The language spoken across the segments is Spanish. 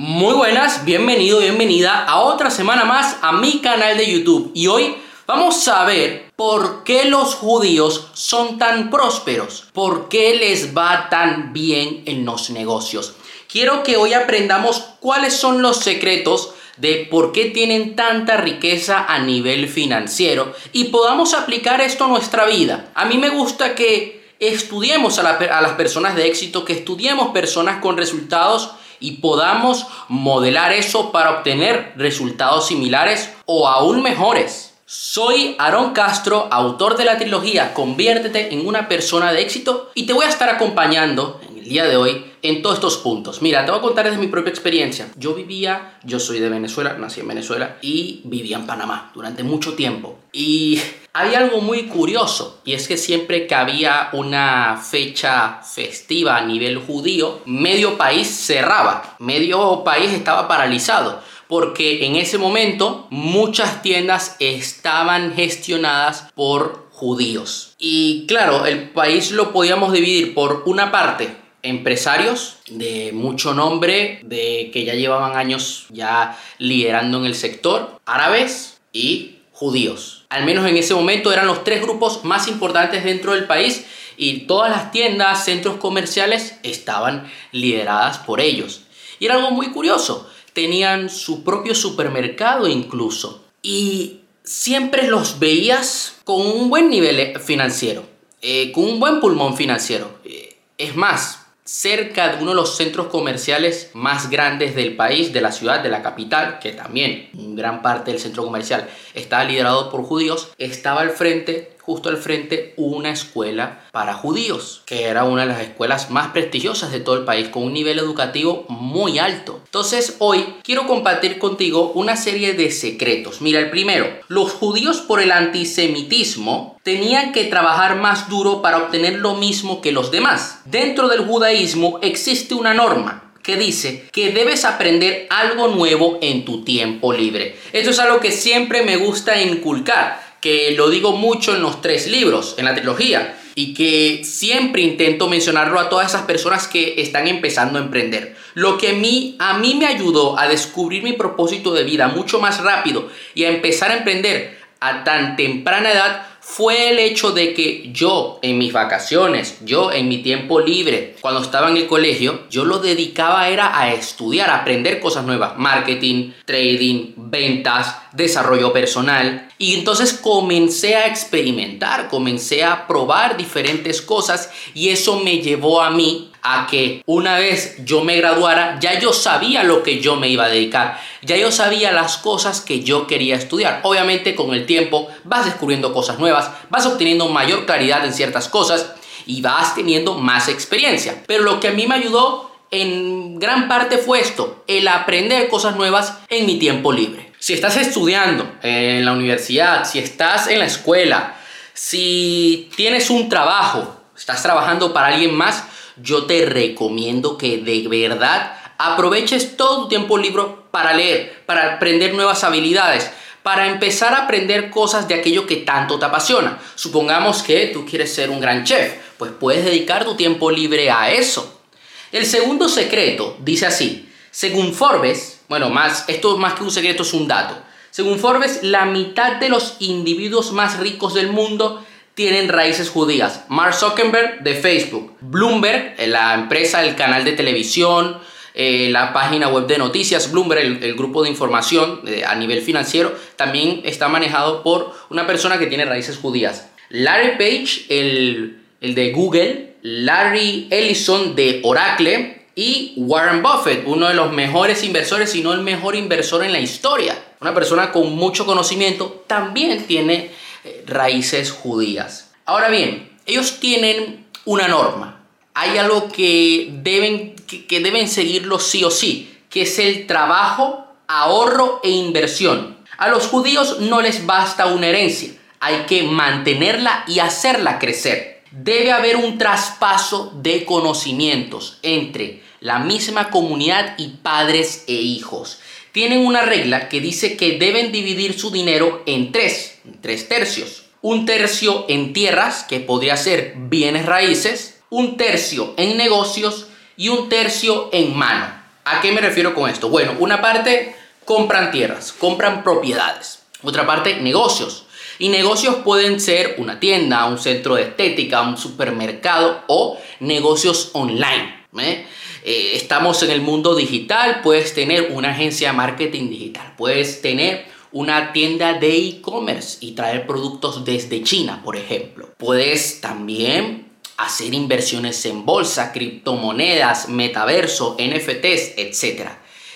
Muy buenas, bienvenido, bienvenida a otra semana más a mi canal de YouTube. Y hoy vamos a ver por qué los judíos son tan prósperos, por qué les va tan bien en los negocios. Quiero que hoy aprendamos cuáles son los secretos de por qué tienen tanta riqueza a nivel financiero y podamos aplicar esto a nuestra vida. A mí me gusta que estudiemos a, a las personas de éxito, que estudiemos personas con resultados y podamos modelar eso para obtener resultados similares o aún mejores. Soy Aaron Castro, autor de la trilogía Conviértete en una persona de éxito y te voy a estar acompañando día de hoy en todos estos puntos. Mira, te voy a contar desde mi propia experiencia. Yo vivía, yo soy de Venezuela, nací en Venezuela y vivía en Panamá durante mucho tiempo. Y hay algo muy curioso y es que siempre que había una fecha festiva a nivel judío, medio país cerraba, medio país estaba paralizado porque en ese momento muchas tiendas estaban gestionadas por judíos. Y claro, el país lo podíamos dividir por una parte empresarios de mucho nombre, de que ya llevaban años ya liderando en el sector, árabes y judíos. Al menos en ese momento eran los tres grupos más importantes dentro del país y todas las tiendas, centros comerciales estaban lideradas por ellos. Y era algo muy curioso, tenían su propio supermercado incluso. Y siempre los veías con un buen nivel financiero, eh, con un buen pulmón financiero. Eh, es más, cerca de uno de los centros comerciales más grandes del país, de la ciudad, de la capital, que también gran parte del centro comercial estaba liderado por judíos, estaba al frente justo al frente una escuela para judíos, que era una de las escuelas más prestigiosas de todo el país, con un nivel educativo muy alto. Entonces hoy quiero compartir contigo una serie de secretos. Mira, el primero, los judíos por el antisemitismo tenían que trabajar más duro para obtener lo mismo que los demás. Dentro del judaísmo existe una norma que dice que debes aprender algo nuevo en tu tiempo libre. Esto es algo que siempre me gusta inculcar que lo digo mucho en los tres libros, en la trilogía, y que siempre intento mencionarlo a todas esas personas que están empezando a emprender. Lo que a mí, a mí me ayudó a descubrir mi propósito de vida mucho más rápido y a empezar a emprender a tan temprana edad fue el hecho de que yo en mis vacaciones, yo en mi tiempo libre, cuando estaba en el colegio, yo lo dedicaba era a estudiar, aprender cosas nuevas, marketing, trading, ventas, desarrollo personal. Y entonces comencé a experimentar, comencé a probar diferentes cosas y eso me llevó a mí a que una vez yo me graduara, ya yo sabía lo que yo me iba a dedicar, ya yo sabía las cosas que yo quería estudiar. Obviamente con el tiempo vas descubriendo cosas nuevas, vas obteniendo mayor claridad en ciertas cosas y vas teniendo más experiencia. Pero lo que a mí me ayudó en gran parte fue esto, el aprender cosas nuevas en mi tiempo libre. Si estás estudiando en la universidad, si estás en la escuela, si tienes un trabajo, estás trabajando para alguien más, yo te recomiendo que de verdad aproveches todo tu tiempo libre para leer, para aprender nuevas habilidades, para empezar a aprender cosas de aquello que tanto te apasiona. Supongamos que tú quieres ser un gran chef, pues puedes dedicar tu tiempo libre a eso. El segundo secreto dice así, según Forbes, bueno, más esto más que un secreto es un dato. Según Forbes, la mitad de los individuos más ricos del mundo tienen raíces judías. Mark Zuckerberg de Facebook, Bloomberg, eh, la empresa, el canal de televisión, eh, la página web de noticias, Bloomberg, el, grupo de información eh, a nivel financiero, también está manejado por una persona que tiene raíces judías. Larry Page, el, el de Google, Larry Ellison de Oracle y Warren Buffett, uno de los mejores inversores, si no el mejor inversor en la historia. Una persona con mucho conocimiento también tiene raíces judías. Ahora bien, ellos tienen una norma. Hay algo que deben, que, deben seguirlo sí o sí, que es el trabajo, ahorro e inversión. A los judíos no les basta una herencia, hay que mantenerla y hacerla crecer. Debe haber un traspaso de conocimientos entre la misma comunidad y padres e hijos tienen una regla que dice que deben dividir su dinero en tres, tres tercios. Un tercio en tierras, que podría ser bienes raíces, un tercio en negocios y un tercio en mano. ¿A qué me refiero con esto? Bueno, una parte compran tierras, compran propiedades. Otra parte, negocios. Y negocios pueden ser una tienda, un centro de estética, un supermercado o negocios online. ¿eh? Eh, estamos en el mundo digital, puedes tener una agencia de marketing digital, puedes tener una tienda de e-commerce y traer productos desde China, por ejemplo. Puedes también hacer inversiones en bolsa, criptomonedas, metaverso, NFTs, etc.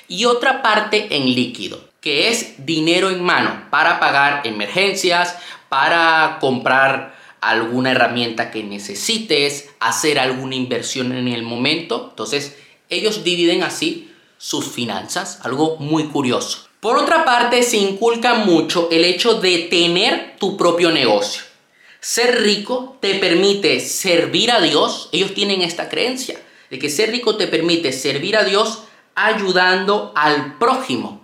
Y otra parte en líquido, que es dinero en mano para pagar emergencias, para comprar alguna herramienta que necesites, hacer alguna inversión en el momento. Entonces, ellos dividen así sus finanzas, algo muy curioso. Por otra parte, se inculca mucho el hecho de tener tu propio negocio. Ser rico te permite servir a Dios. Ellos tienen esta creencia de que ser rico te permite servir a Dios ayudando al prójimo.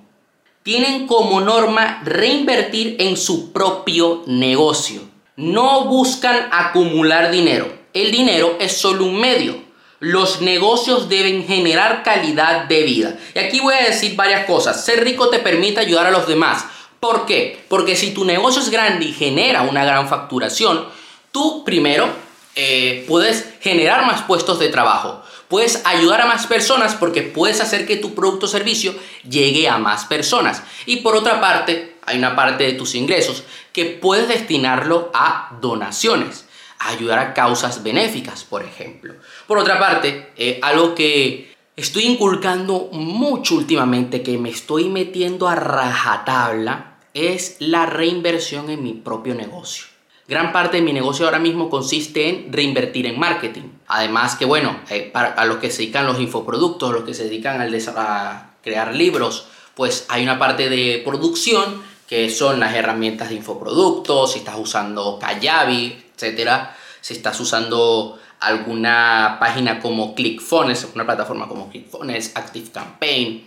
Tienen como norma reinvertir en su propio negocio. No buscan acumular dinero. El dinero es solo un medio. Los negocios deben generar calidad de vida. Y aquí voy a decir varias cosas. Ser rico te permite ayudar a los demás. ¿Por qué? Porque si tu negocio es grande y genera una gran facturación, tú primero eh, puedes generar más puestos de trabajo. Puedes ayudar a más personas porque puedes hacer que tu producto o servicio llegue a más personas. Y por otra parte, hay una parte de tus ingresos que puedes destinarlo a donaciones, a ayudar a causas benéficas, por ejemplo. Por otra parte, eh, algo que estoy inculcando mucho últimamente, que me estoy metiendo a rajatabla, es la reinversión en mi propio negocio. Gran parte de mi negocio ahora mismo consiste en reinvertir en marketing. Además que, bueno, eh, para, a los que se dedican los infoproductos, los que se dedican al a crear libros, pues hay una parte de producción que son las herramientas de infoproductos, si estás usando Kajabi, etcétera, si estás usando alguna página como ClickFunnels, una plataforma como ClickFunnels, ActiveCampaign,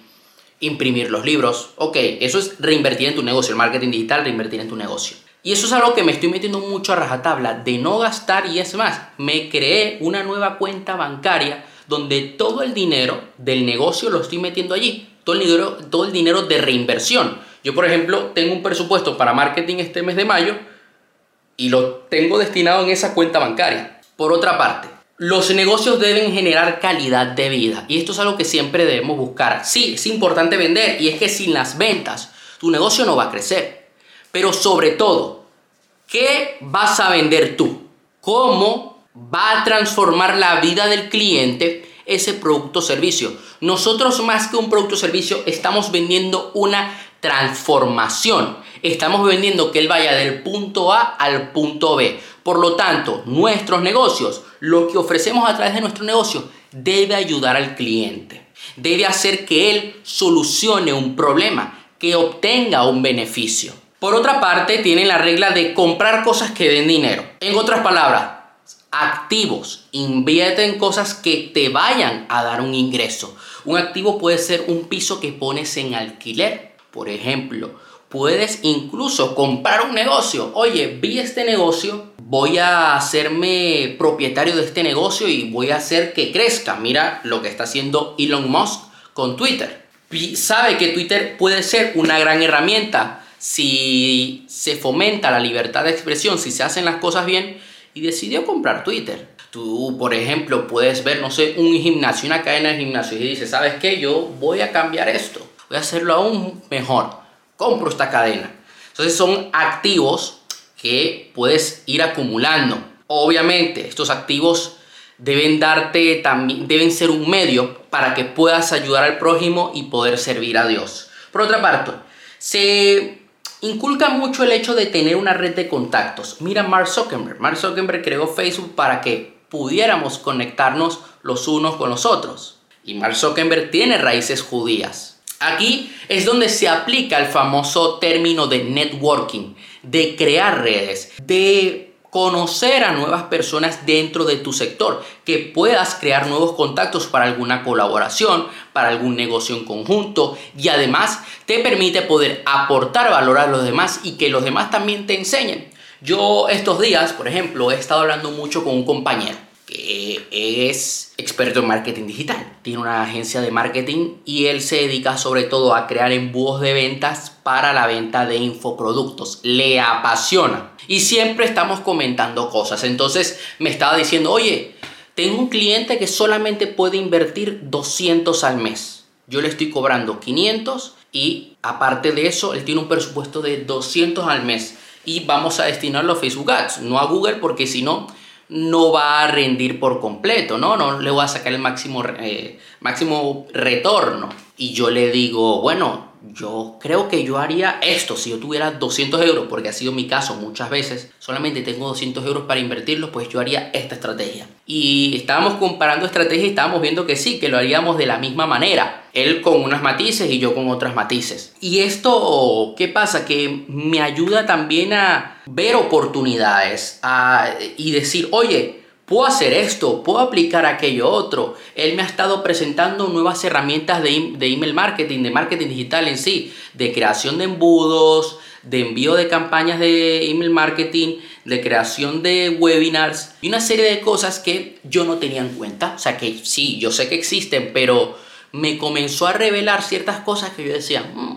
imprimir los libros. Ok, eso es reinvertir en tu negocio, el marketing digital, reinvertir en tu negocio. Y eso es algo que me estoy metiendo mucho a rajatabla, de no gastar y es más, me creé una nueva cuenta bancaria donde todo el dinero del negocio lo estoy metiendo allí, todo el dinero, todo el dinero de reinversión. Yo, por ejemplo, tengo un presupuesto para marketing este mes de mayo y lo tengo destinado en esa cuenta bancaria. Por otra parte, los negocios deben generar calidad de vida y esto es algo que siempre debemos buscar. Sí, es importante vender y es que sin las ventas tu negocio no va a crecer. Pero sobre todo, ¿qué vas a vender tú? ¿Cómo va a transformar la vida del cliente ese producto o servicio? Nosotros más que un producto o servicio estamos vendiendo una transformación. Estamos vendiendo que él vaya del punto A al punto B. Por lo tanto, nuestros negocios, lo que ofrecemos a través de nuestro negocio, debe ayudar al cliente. Debe hacer que él solucione un problema, que obtenga un beneficio. Por otra parte, tienen la regla de comprar cosas que den dinero. En otras palabras, activos. Invierte en cosas que te vayan a dar un ingreso. Un activo puede ser un piso que pones en alquiler. Por ejemplo, puedes incluso comprar un negocio. Oye, vi este negocio, voy a hacerme propietario de este negocio y voy a hacer que crezca. Mira lo que está haciendo Elon Musk con Twitter. Sabe que Twitter puede ser una gran herramienta si se fomenta la libertad de expresión, si se hacen las cosas bien y decidió comprar Twitter. Tú, por ejemplo, puedes ver, no sé, un gimnasio, una cadena de gimnasio y dices, ¿sabes qué? Yo voy a cambiar esto, voy a hacerlo aún mejor compro esta cadena. Entonces son activos que puedes ir acumulando. Obviamente, estos activos deben darte también deben ser un medio para que puedas ayudar al prójimo y poder servir a Dios. Por otra parte, se inculca mucho el hecho de tener una red de contactos. Mira Mark Zuckerberg. Mark Zuckerberg creó Facebook para que pudiéramos conectarnos los unos con los otros. Y Mark Zuckerberg tiene raíces judías. Aquí es donde se aplica el famoso término de networking, de crear redes, de conocer a nuevas personas dentro de tu sector, que puedas crear nuevos contactos para alguna colaboración, para algún negocio en conjunto y además te permite poder aportar valor a los demás y que los demás también te enseñen. Yo estos días, por ejemplo, he estado hablando mucho con un compañero es experto en marketing digital. Tiene una agencia de marketing y él se dedica sobre todo a crear embudos de ventas para la venta de infoproductos. Le apasiona. Y siempre estamos comentando cosas. Entonces me estaba diciendo, oye, tengo un cliente que solamente puede invertir 200 al mes. Yo le estoy cobrando 500 y aparte de eso, él tiene un presupuesto de 200 al mes. Y vamos a destinarlo a Facebook Ads, no a Google, porque si no, no va a rendir por completo, ¿no? No le voy a sacar el máximo, eh, máximo retorno. Y yo le digo, bueno, yo creo que yo haría esto si yo tuviera 200 euros, porque ha sido mi caso muchas veces, solamente tengo 200 euros para invertirlos, pues yo haría esta estrategia. Y estábamos comparando estrategias y estábamos viendo que sí, que lo haríamos de la misma manera. Él con unas matices y yo con otras matices. Y esto, ¿qué pasa? Que me ayuda también a ver oportunidades y decir, oye, puedo hacer esto, puedo aplicar aquello otro. Él me ha estado presentando nuevas herramientas de, de, email marketing, de marketing digital en sí, de creación de embudos, de envío de campañas de email marketing, de creación de webinars y una serie de cosas que yo no tenía en cuenta. O sea que sí, yo sé que existen, pero me comenzó a revelar ciertas cosas que yo decía, mm".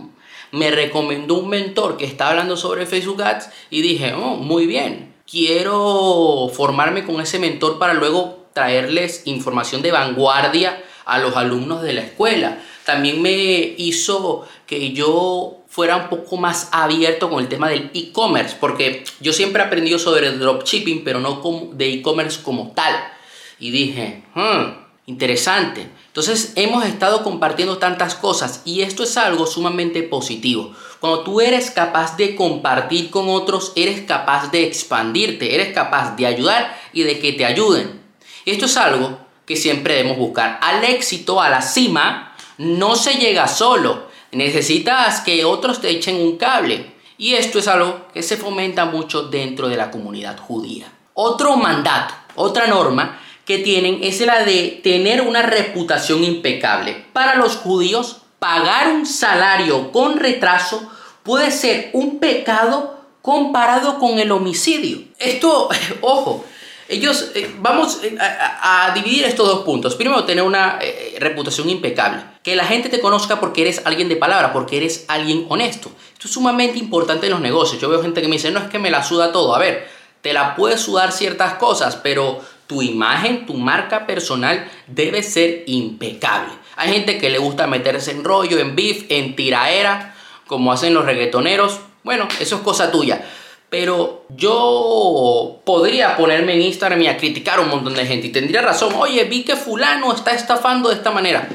Me recomendó un mentor que está hablando sobre Facebook Ads y dije, oh, muy bien quiero formarme con ese mentor para luego traerles información de vanguardia a los alumnos de la escuela. También me hizo que yo fuera un poco más abierto con el tema del e-commerce, porque yo siempre he aprendido sobre dropshipping, pero no de e-commerce como tal. Y dije, hmm, interesante. Entonces hemos estado compartiendo tantas cosas y esto es algo sumamente positivo. Cuando tú eres capaz de compartir con otros, eres capaz de expandirte, eres capaz de ayudar y de que te ayuden. Esto es algo que siempre debemos buscar. Al éxito, a la cima, no se llega solo. Necesitas que otros te echen un cable. Y esto es algo que se fomenta mucho dentro de la comunidad judía. Otro mandato, otra norma que tienen es la de tener una reputación impecable. Para los judíos, pagar un salario con retraso puede ser un pecado comparado con el homicidio. Esto, ojo, ellos, eh, vamos eh, a, dividir estos dos puntos. Primero, tener una eh, reputación impecable. Que la gente te conozca porque eres alguien de palabra, porque eres alguien honesto. Esto es sumamente importante en los negocios. Yo veo gente que me dice, no es que me la suda todo. A ver, te la puedes sudar ciertas cosas, pero tu imagen, tu marca personal debe ser impecable. Hay gente que le gusta meterse en rollo, en beef, en tiraera, como hacen los reggaetoneros. Bueno, eso es cosa tuya. Pero yo podría ponerme en Instagram y a criticar a un montón de gente y tendría razón. Oye, vi que fulano está estafando de esta manera.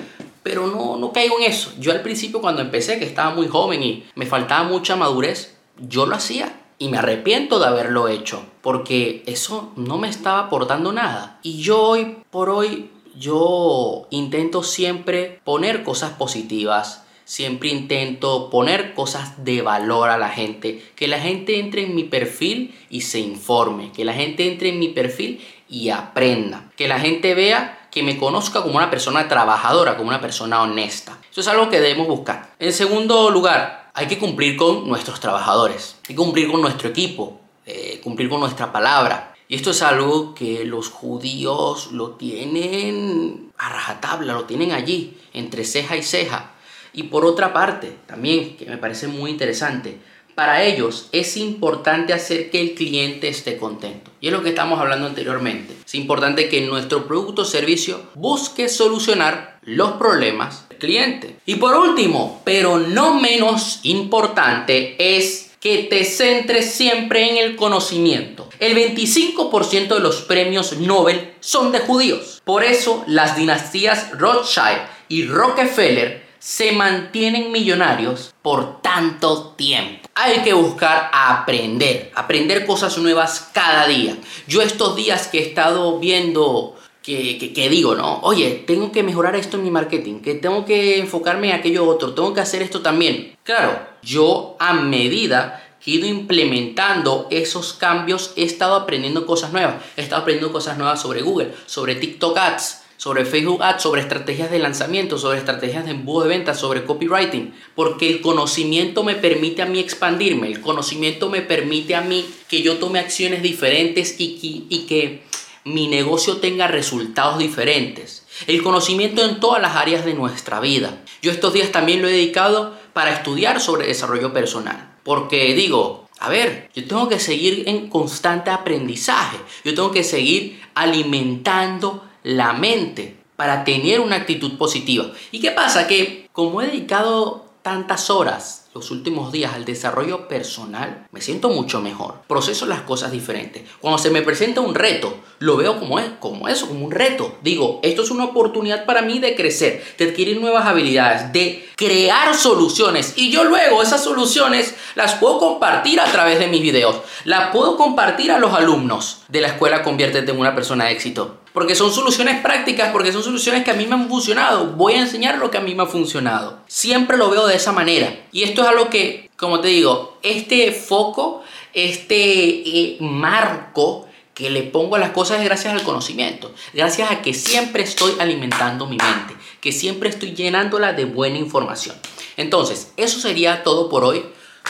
Pero no, no caigo en eso. Yo al principio cuando empecé, que estaba muy joven y me faltaba mucha madurez, yo lo hacía y me arrepiento de haberlo hecho porque eso no me estaba aportando nada. Y yo hoy por hoy, yo intento siempre poner cosas positivas, siempre intento poner cosas de valor a la gente, que la gente entre en mi perfil y se informe, que la gente entre en mi perfil y aprenda, que la gente vea que me conozca como una persona trabajadora, como una persona honesta. Eso es algo que debemos buscar. En segundo lugar, hay que cumplir con nuestros trabajadores, hay que cumplir con nuestro equipo, eh, cumplir con nuestra palabra. Y esto es algo que los judíos lo tienen a rajatabla, lo tienen allí, entre ceja y ceja. Y por otra parte, también, que me parece muy interesante, para ellos es importante hacer que el cliente esté contento. Y es lo que estamos hablando anteriormente. Es importante que nuestro producto o servicio busque solucionar los problemas del cliente. Y por último, pero no menos importante, es que te centres siempre en el conocimiento. El 25% de los premios Nobel son de judíos. Por eso las dinastías Rothschild y Rockefeller se mantienen millonarios por tanto tiempo. Hay que buscar aprender, aprender cosas nuevas cada día. Yo estos días que he estado viendo que, que, digo, ¿no? Oye, tengo que mejorar esto en mi marketing, que tengo que enfocarme en aquello otro, tengo que hacer esto también. Claro, yo a medida que he ido implementando esos cambios, he estado aprendiendo cosas nuevas. He estado aprendiendo cosas nuevas sobre Google, sobre TikTok Ads, sobre Facebook Ads, sobre estrategias de lanzamiento, sobre estrategias de embudo de ventas, sobre copywriting, porque el conocimiento me permite a mí expandirme, el conocimiento me permite a mí que yo tome acciones diferentes y que, y que mi negocio tenga resultados diferentes. El conocimiento en todas las áreas de nuestra vida. Yo estos días también lo he dedicado para estudiar sobre desarrollo personal. Porque digo, a ver, yo tengo que seguir en constante aprendizaje. Yo tengo que seguir alimentando la mente para tener una actitud positiva. ¿Y qué pasa? Que como he dedicado tantas horas los últimos días al desarrollo personal, me siento mucho mejor. Proceso las cosas diferentes. Cuando se me presenta un reto, lo veo como, es, como eso, como un reto. Digo, esto es una oportunidad para mí de crecer, de adquirir nuevas habilidades, de crear soluciones. Y yo luego esas soluciones las puedo compartir a través de mis videos. Las puedo compartir a los alumnos de la escuela Conviértete en una persona de éxito. Porque son soluciones prácticas, porque son soluciones que a mí me han funcionado. Voy a enseñar lo que a mí me ha funcionado. Siempre lo veo de esa manera. Y esto es algo que, como te digo, este foco, este eh, marco que le pongo a las cosas es gracias al conocimiento. Gracias a que siempre estoy alimentando mi mente. Que siempre estoy llenándola de buena información. Entonces, eso sería todo por hoy.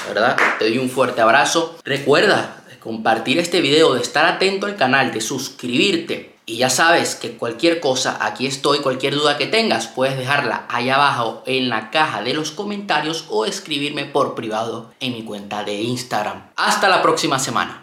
¿Verdad? Te doy un fuerte abrazo. Recuerda compartir este video, de estar atento al canal, de suscribirte y ya sabes que cualquier cosa, aquí estoy, cualquier duda que tengas, puedes dejarla ahí abajo en la caja de los comentarios o escribirme por privado en mi cuenta de Instagram. Hasta la próxima semana.